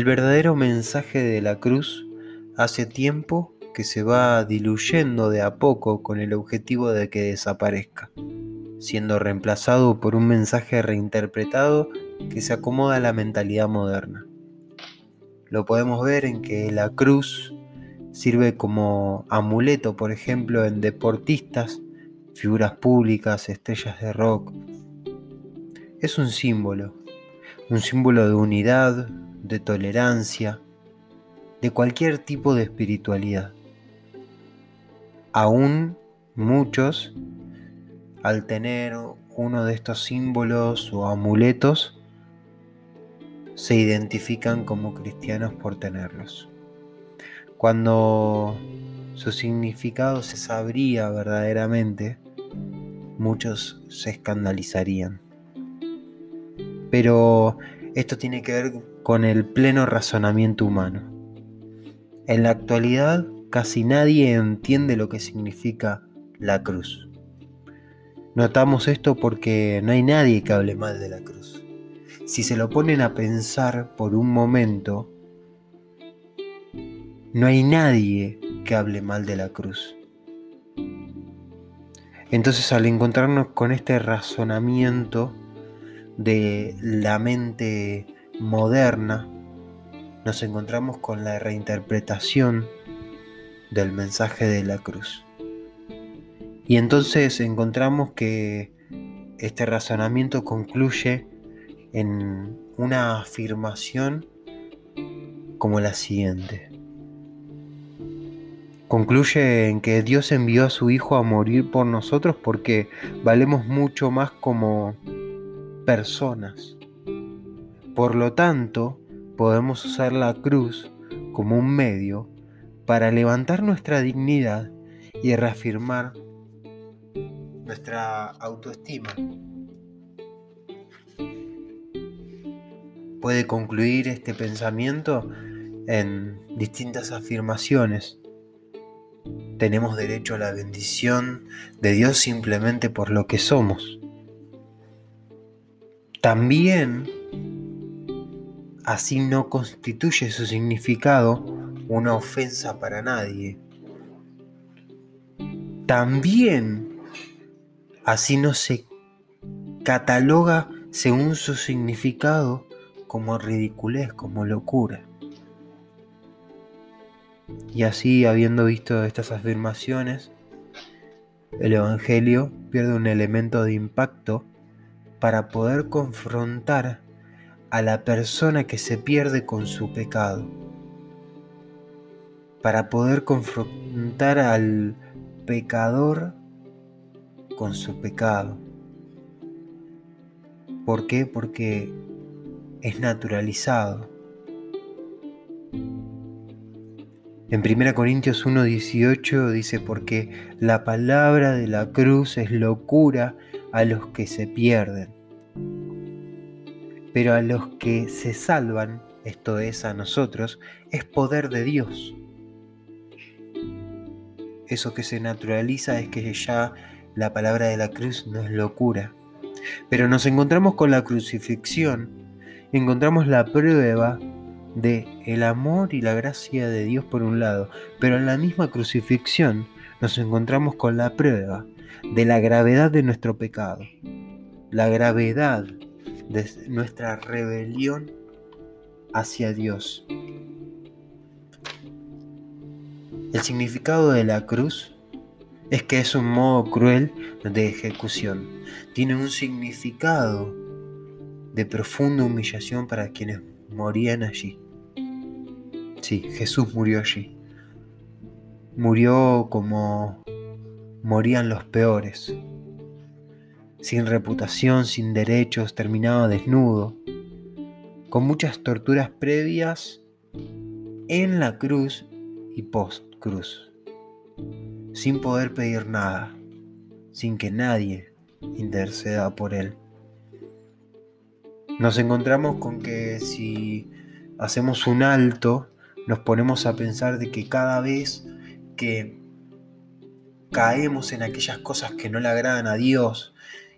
El verdadero mensaje de la cruz hace tiempo que se va diluyendo de a poco con el objetivo de que desaparezca, siendo reemplazado por un mensaje reinterpretado que se acomoda a la mentalidad moderna. Lo podemos ver en que la cruz sirve como amuleto, por ejemplo, en deportistas, figuras públicas, estrellas de rock. Es un símbolo, un símbolo de unidad, de tolerancia, de cualquier tipo de espiritualidad. Aún muchos, al tener uno de estos símbolos o amuletos, se identifican como cristianos por tenerlos. Cuando su significado se sabría verdaderamente, muchos se escandalizarían. Pero esto tiene que ver con el pleno razonamiento humano. En la actualidad casi nadie entiende lo que significa la cruz. Notamos esto porque no hay nadie que hable mal de la cruz. Si se lo ponen a pensar por un momento, no hay nadie que hable mal de la cruz. Entonces al encontrarnos con este razonamiento de la mente moderna, nos encontramos con la reinterpretación del mensaje de la cruz. Y entonces encontramos que este razonamiento concluye en una afirmación como la siguiente. Concluye en que Dios envió a su Hijo a morir por nosotros porque valemos mucho más como personas. Por lo tanto, podemos usar la cruz como un medio para levantar nuestra dignidad y reafirmar nuestra autoestima. Puede concluir este pensamiento en distintas afirmaciones. Tenemos derecho a la bendición de Dios simplemente por lo que somos. También así no constituye su significado una ofensa para nadie. También Así no se cataloga según su significado como ridiculez, como locura. Y así, habiendo visto estas afirmaciones, el Evangelio pierde un elemento de impacto para poder confrontar a la persona que se pierde con su pecado, para poder confrontar al pecador con su pecado. ¿Por qué? Porque es naturalizado. En 1 Corintios 1:18 dice, porque la palabra de la cruz es locura a los que se pierden, pero a los que se salvan, esto es a nosotros, es poder de Dios. Eso que se naturaliza es que ya la palabra de la cruz no es locura. Pero nos encontramos con la crucifixión, encontramos la prueba de el amor y la gracia de Dios por un lado, pero en la misma crucifixión nos encontramos con la prueba de la gravedad de nuestro pecado, la gravedad de nuestra rebelión hacia Dios. El significado de la cruz es que es un modo cruel de ejecución. Tiene un significado de profunda humillación para quienes morían allí. Sí, Jesús murió allí. Murió como morían los peores. Sin reputación, sin derechos, terminado desnudo. Con muchas torturas previas en la cruz y post cruz sin poder pedir nada, sin que nadie interceda por él. Nos encontramos con que si hacemos un alto, nos ponemos a pensar de que cada vez que caemos en aquellas cosas que no le agradan a Dios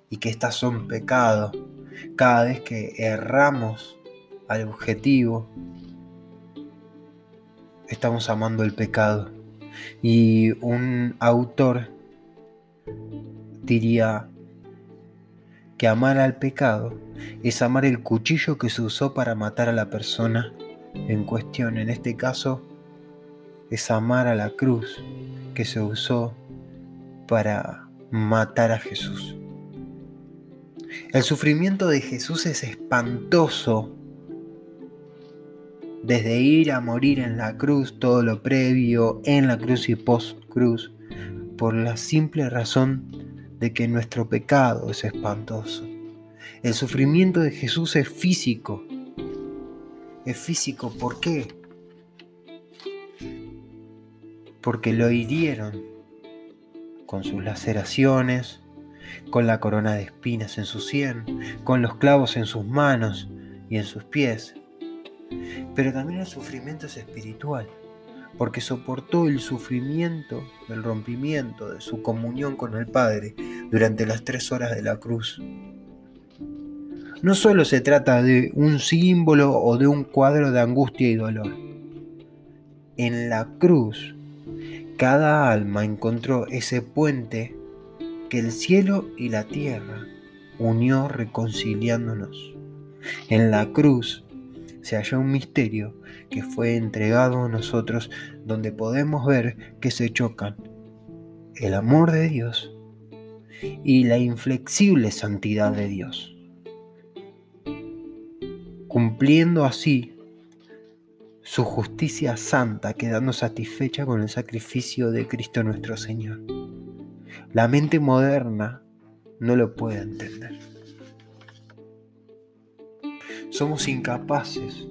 y que estas son pecado, cada vez que erramos al objetivo, estamos amando el pecado. Y un autor diría que amar al pecado es amar el cuchillo que se usó para matar a la persona en cuestión. En este caso, es amar a la cruz que se usó para matar a Jesús. El sufrimiento de Jesús es espantoso. Desde ir a morir en la cruz, todo lo previo, en la cruz y post cruz, por la simple razón de que nuestro pecado es espantoso. El sufrimiento de Jesús es físico. Es físico, ¿por qué? Porque lo hirieron con sus laceraciones, con la corona de espinas en su sien, con los clavos en sus manos y en sus pies. Pero también el sufrimiento es espiritual, porque soportó el sufrimiento del rompimiento de su comunión con el Padre durante las tres horas de la cruz. No solo se trata de un símbolo o de un cuadro de angustia y dolor. En la cruz, cada alma encontró ese puente que el cielo y la tierra unió reconciliándonos. En la cruz se halló un misterio que fue entregado a nosotros donde podemos ver que se chocan el amor de Dios y la inflexible santidad de Dios, cumpliendo así su justicia santa, quedando satisfecha con el sacrificio de Cristo nuestro Señor. La mente moderna no lo puede entender. Somos incapaces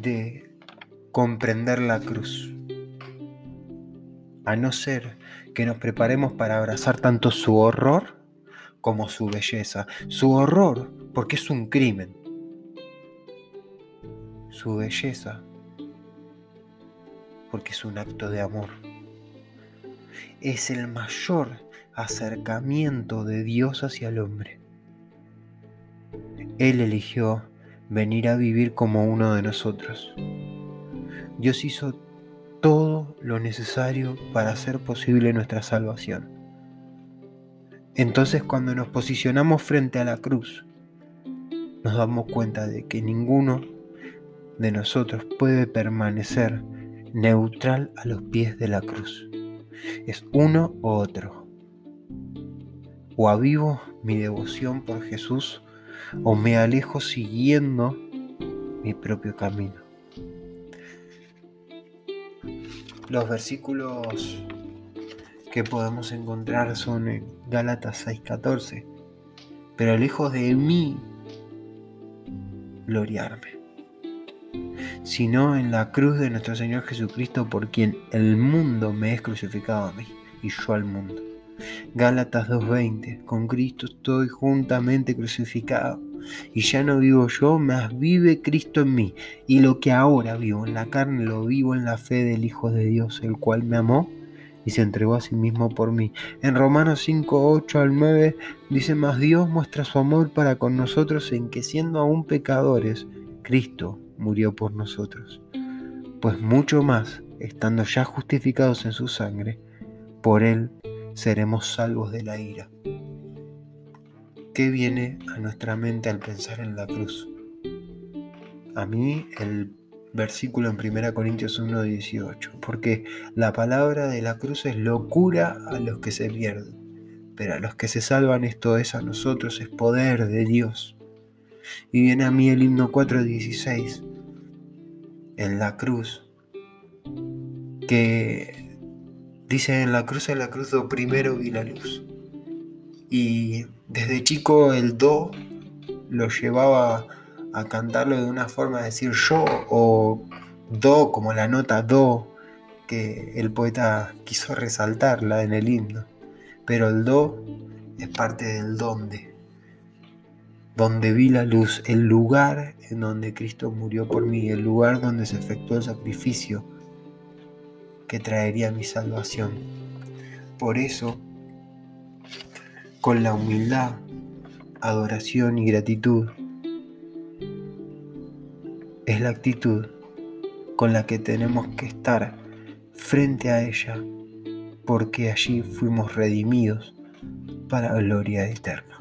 de comprender la cruz, a no ser que nos preparemos para abrazar tanto su horror como su belleza. Su horror porque es un crimen. Su belleza porque es un acto de amor es el mayor acercamiento de Dios hacia el hombre. Él eligió venir a vivir como uno de nosotros. Dios hizo todo lo necesario para hacer posible nuestra salvación. Entonces cuando nos posicionamos frente a la cruz, nos damos cuenta de que ninguno de nosotros puede permanecer neutral a los pies de la cruz es uno u otro. O avivo mi devoción por Jesús o me alejo siguiendo mi propio camino. Los versículos que podemos encontrar son en Gálatas 6:14. Pero lejos de mí gloriarme sino en la cruz de nuestro Señor Jesucristo por quien el mundo me es crucificado a mí y yo al mundo. Gálatas 2.20, con Cristo estoy juntamente crucificado y ya no vivo yo, mas vive Cristo en mí y lo que ahora vivo en la carne lo vivo en la fe del Hijo de Dios, el cual me amó y se entregó a sí mismo por mí. En Romanos 5, 8 al 9 dice, más Dios muestra su amor para con nosotros en que siendo aún pecadores, Cristo murió por nosotros, pues mucho más, estando ya justificados en su sangre, por él seremos salvos de la ira. ¿Qué viene a nuestra mente al pensar en la cruz? A mí el versículo en 1 Corintios 1, 18, porque la palabra de la cruz es locura a los que se pierden, pero a los que se salvan esto es a nosotros, es poder de Dios. Y viene a mí el himno 4.16, en la cruz, que dice en la cruz, en la cruz do primero vi la luz. Y desde chico el do lo llevaba a cantarlo de una forma de decir yo o do como la nota do que el poeta quiso resaltarla en el himno. Pero el do es parte del donde donde vi la luz, el lugar en donde Cristo murió por mí, el lugar donde se efectuó el sacrificio que traería mi salvación. Por eso, con la humildad, adoración y gratitud, es la actitud con la que tenemos que estar frente a ella, porque allí fuimos redimidos para gloria eterna.